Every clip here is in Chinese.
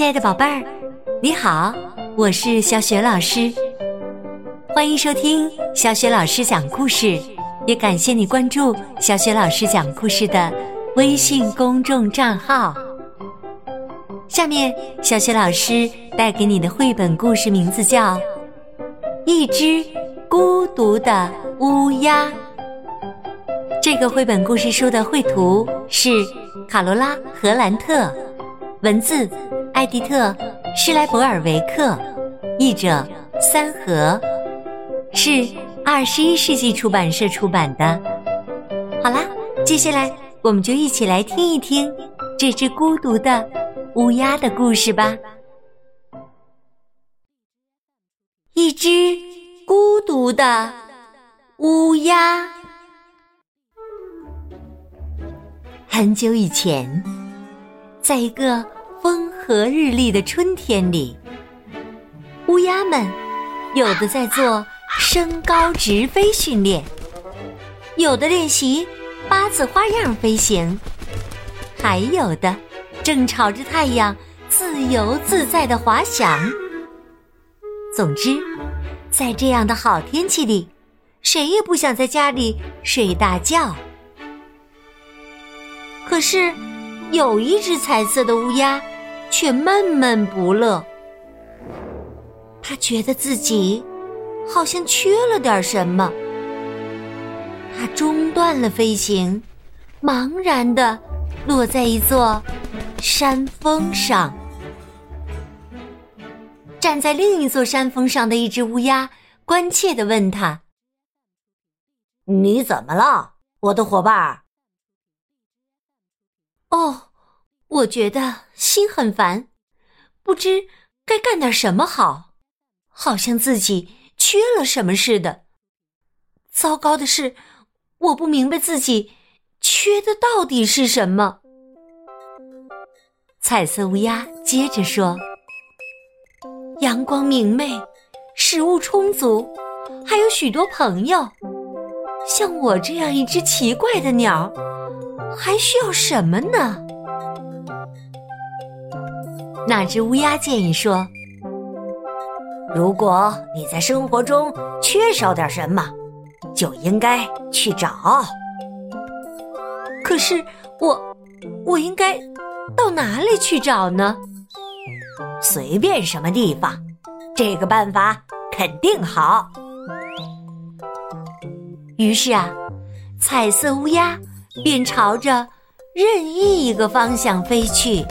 亲爱的宝贝儿，你好，我是小雪老师，欢迎收听小雪老师讲故事，也感谢你关注小雪老师讲故事的微信公众账号。下面，小雪老师带给你的绘本故事名字叫《一只孤独的乌鸦》。这个绘本故事书的绘图是卡罗拉·荷兰特，文字艾迪特·施莱伯尔维克，译者三和，是二十一世纪出版社出版的。好啦，接下来我们就一起来听一听这只孤独的乌鸦的故事吧。一只孤独的乌鸦。很久以前，在一个和日丽的春天里，乌鸦们有的在做升高直飞训练，有的练习八字花样飞行，还有的正朝着太阳自由自在的滑翔。总之，在这样的好天气里，谁也不想在家里睡大觉。可是，有一只彩色的乌鸦却闷闷不乐。他觉得自己好像缺了点什么。他中断了飞行，茫然的落在一座山峰上。站在另一座山峰上的一只乌鸦关切的问他：“你怎么了，我的伙伴？”哦，我觉得心很烦，不知该干点什么好，好像自己缺了什么似的。糟糕的是，我不明白自己缺的到底是什么。彩色乌鸦接着说：“阳光明媚，食物充足，还有许多朋友。像我这样一只奇怪的鸟。”还需要什么呢？那只乌鸦建议说：“如果你在生活中缺少点什么，就应该去找。可是我，我应该到哪里去找呢？随便什么地方，这个办法肯定好。”于是啊，彩色乌鸦。便朝着任意一个方向飞去。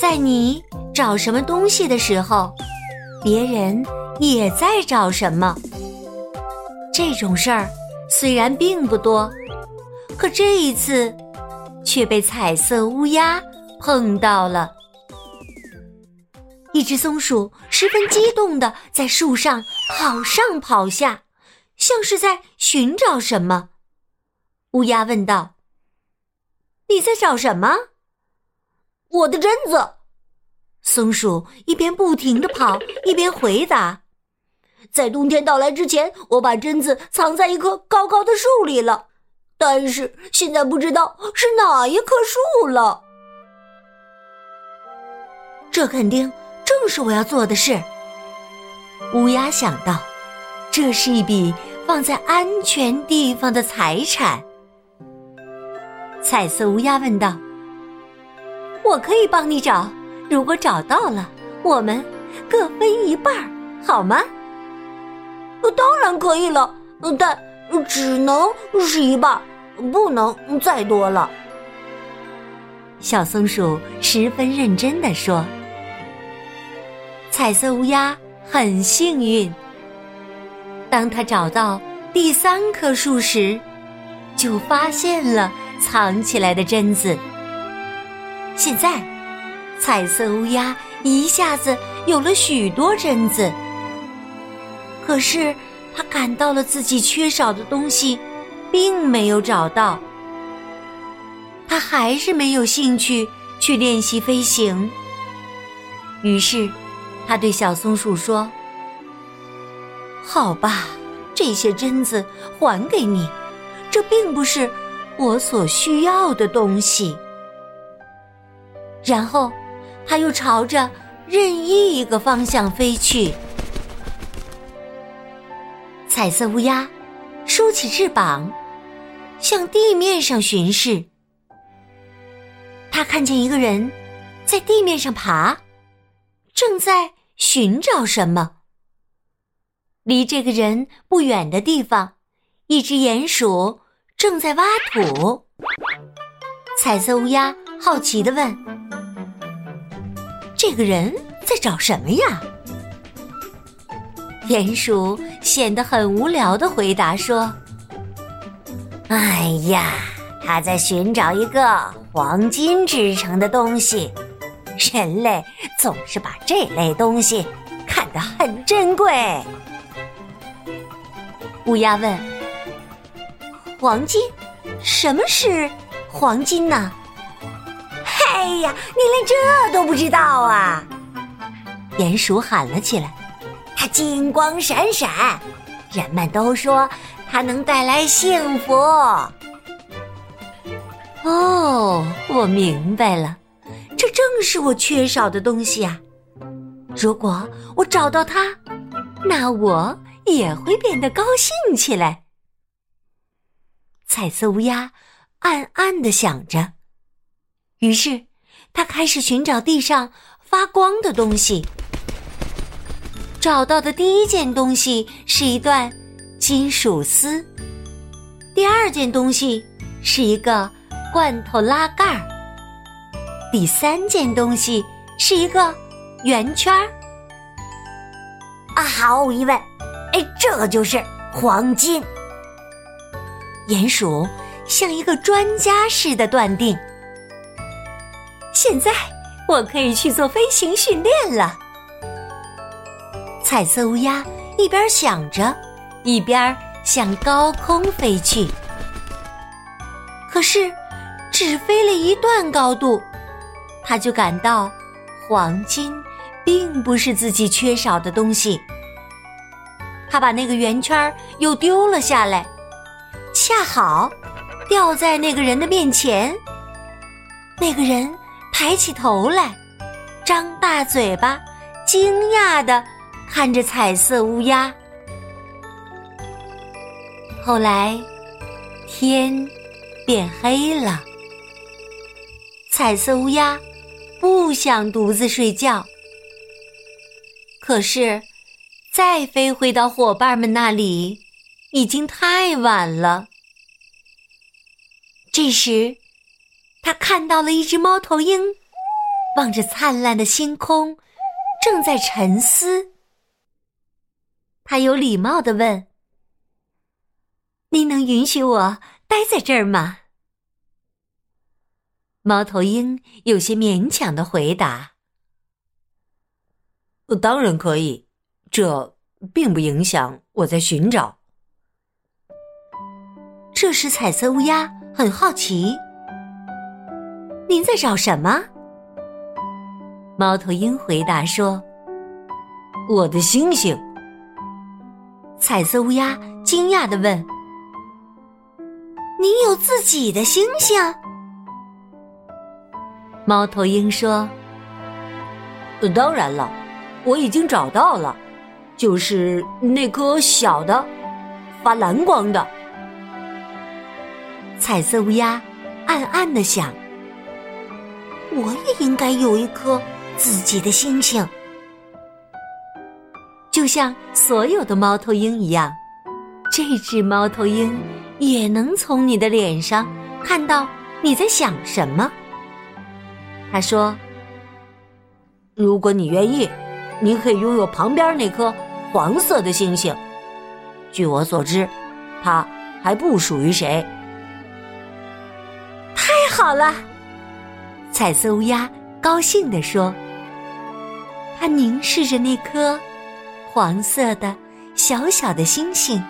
在你找什么东西的时候，别人也在找什么。这种事儿虽然并不多，可这一次却被彩色乌鸦碰到了。一只松鼠十分激动的在树上跑上跑下。像是在寻找什么，乌鸦问道：“你在找什么？”“我的榛子。”松鼠一边不停的跑，一边回答：“在冬天到来之前，我把榛子藏在一棵高高的树里了，但是现在不知道是哪一棵树了。”这肯定正是我要做的事。乌鸦想到，这是一笔。放在安全地方的财产。彩色乌鸦问道：“我可以帮你找，如果找到了，我们各分一半，好吗？”“当然可以了，但只能是一半，不能再多了。”小松鼠十分认真的说。彩色乌鸦很幸运。当它找到第三棵树时，就发现了藏起来的榛子。现在，彩色乌鸦一下子有了许多榛子。可是，他感到了自己缺少的东西，并没有找到。他还是没有兴趣去练习飞行。于是，他对小松鼠说。好吧，这些榛子还给你，这并不是我所需要的东西。然后，它又朝着任意一个方向飞去。彩色乌鸦竖起翅膀，向地面上巡视。他看见一个人在地面上爬，正在寻找什么。离这个人不远的地方，一只鼹鼠正在挖土。彩色乌鸦好奇的问：“这个人在找什么呀？”鼹鼠显得很无聊的回答说：“哎呀，他在寻找一个黄金制成的东西。人类总是把这类东西看得很珍贵。”乌鸦问：“黄金？什么是黄金呢？”“哎呀，你连这都不知道啊！”鼹鼠喊了起来。它金光闪闪，人们都说它能带来幸福。哦，我明白了，这正是我缺少的东西啊！如果我找到它，那我也会变得高兴起来。彩色乌鸦暗暗的想着，于是他开始寻找地上发光的东西。找到的第一件东西是一段金属丝，第二件东西是一个罐头拉盖儿，第三件东西是一个圆圈儿。啊，毫无疑问，哎，这就是黄金。鼹鼠像一个专家似的断定。现在我可以去做飞行训练了。彩色乌鸦一边想着，一边向高空飞去。可是，只飞了一段高度，他就感到黄金并不是自己缺少的东西。他把那个圆圈又丢了下来，恰好掉在那个人的面前。那个人抬起头来，张大嘴巴，惊讶的。看着彩色乌鸦，后来天变黑了。彩色乌鸦不想独自睡觉，可是再飞回到伙伴们那里，已经太晚了。这时，他看到了一只猫头鹰，望着灿烂的星空，正在沉思。他有礼貌的问：“您能允许我待在这儿吗？”猫头鹰有些勉强的回答：“当然可以，这并不影响我在寻找。”这时，彩色乌鸦很好奇：“您在找什么？”猫头鹰回答说：“我的星星。”彩色乌鸦惊讶的问：“你有自己的星星？”猫头鹰说：“当然了，我已经找到了，就是那颗小的，发蓝光的。”彩色乌鸦暗暗的想：“我也应该有一颗自己的星星。”就像所有的猫头鹰一样，这只猫头鹰也能从你的脸上看到你在想什么。他说：“如果你愿意，你可以拥有旁边那颗黄色的星星。据我所知，它还不属于谁。”太好了，彩色乌鸦高兴地说：“它凝视着那颗。”黄色的小小的星星，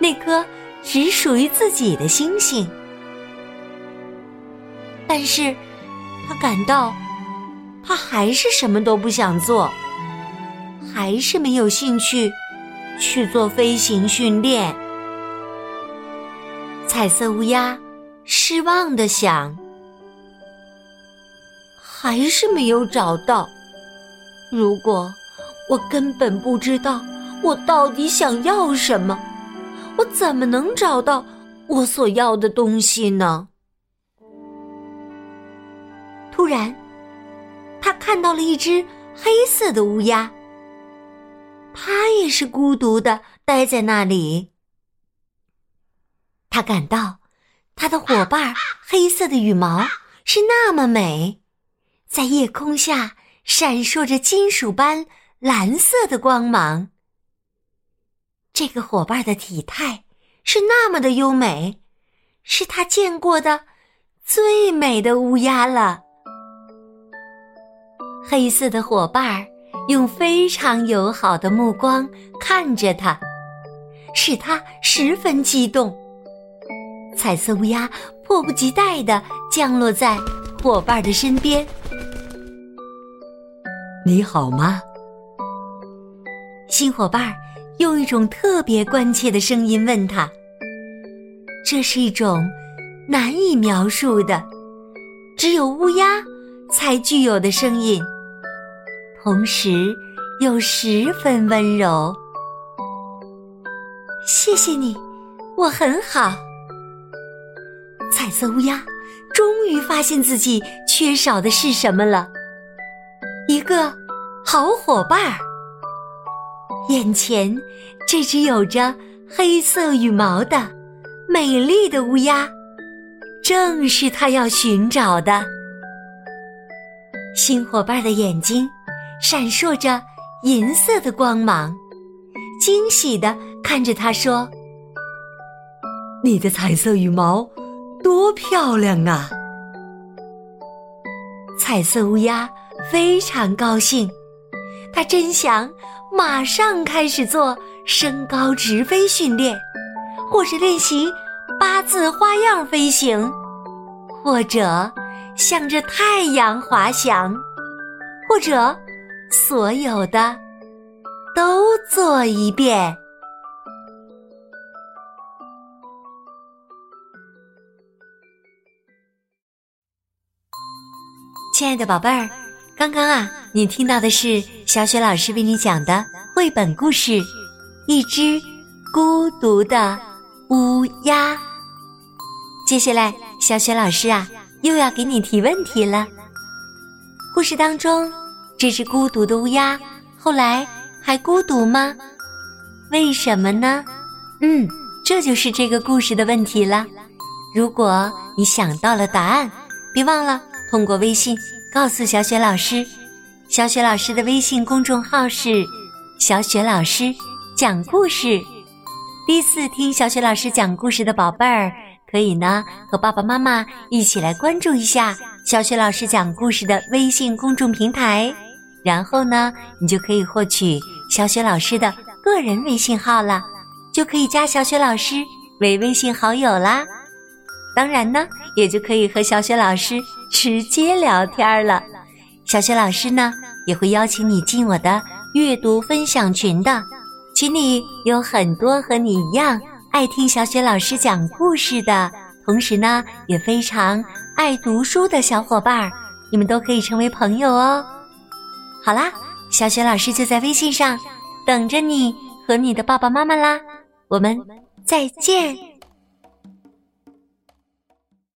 那颗只属于自己的星星。但是，他感到，他还是什么都不想做，还是没有兴趣去做飞行训练。彩色乌鸦失望的想：“还是没有找到。如果我根本不知道我到底想要什么，我怎么能找到我所要的东西呢？突然，他看到了一只黑色的乌鸦，它也是孤独的待在那里。他感到，他的伙伴黑色的羽毛是那么美，在夜空下闪烁着金属般蓝色的光芒。这个伙伴的体态是那么的优美，是他见过的最美的乌鸦了。黑色的伙伴用非常友好的目光看着他，使他十分激动。彩色乌鸦迫不及待地降落在伙伴的身边。你好吗？新伙伴用一种特别关切的声音问他。这是一种难以描述的，只有乌鸦才具有的声音，同时又十分温柔。谢谢你，我很好。彩色乌鸦终于发现自己缺少的是什么了，一个好伙伴儿。眼前这只有着黑色羽毛的美丽的乌鸦，正是他要寻找的。新伙伴的眼睛闪烁着银色的光芒，惊喜的看着他说：“你的彩色羽毛。”多漂亮啊！彩色乌鸦非常高兴，他真想马上开始做身高直飞训练，或者练习八字花样飞行，或者向着太阳滑翔，或者所有的都做一遍。亲爱的宝贝儿，刚刚啊，你听到的是小雪老师为你讲的绘本故事《一只孤独的乌鸦》。接下来，小雪老师啊，又要给你提问题了。故事当中，这只孤独的乌鸦后来还孤独吗？为什么呢？嗯，这就是这个故事的问题了。如果你想到了答案，别忘了。通过微信告诉小雪老师，小雪老师的微信公众号是“小雪老师讲故事”。第一次听小雪老师讲故事的宝贝儿，可以呢和爸爸妈妈一起来关注一下小雪老师讲故事的微信公众平台，然后呢，你就可以获取小雪老师的个人微信号了，就可以加小雪老师为微信好友啦。当然呢，也就可以和小雪老师。直接聊天了，小雪老师呢也会邀请你进我的阅读分享群的，群里有很多和你一样爱听小雪老师讲故事的，同时呢也非常爱读书的小伙伴，你们都可以成为朋友哦。好啦，小雪老师就在微信上等着你和你的爸爸妈妈啦，我们再见。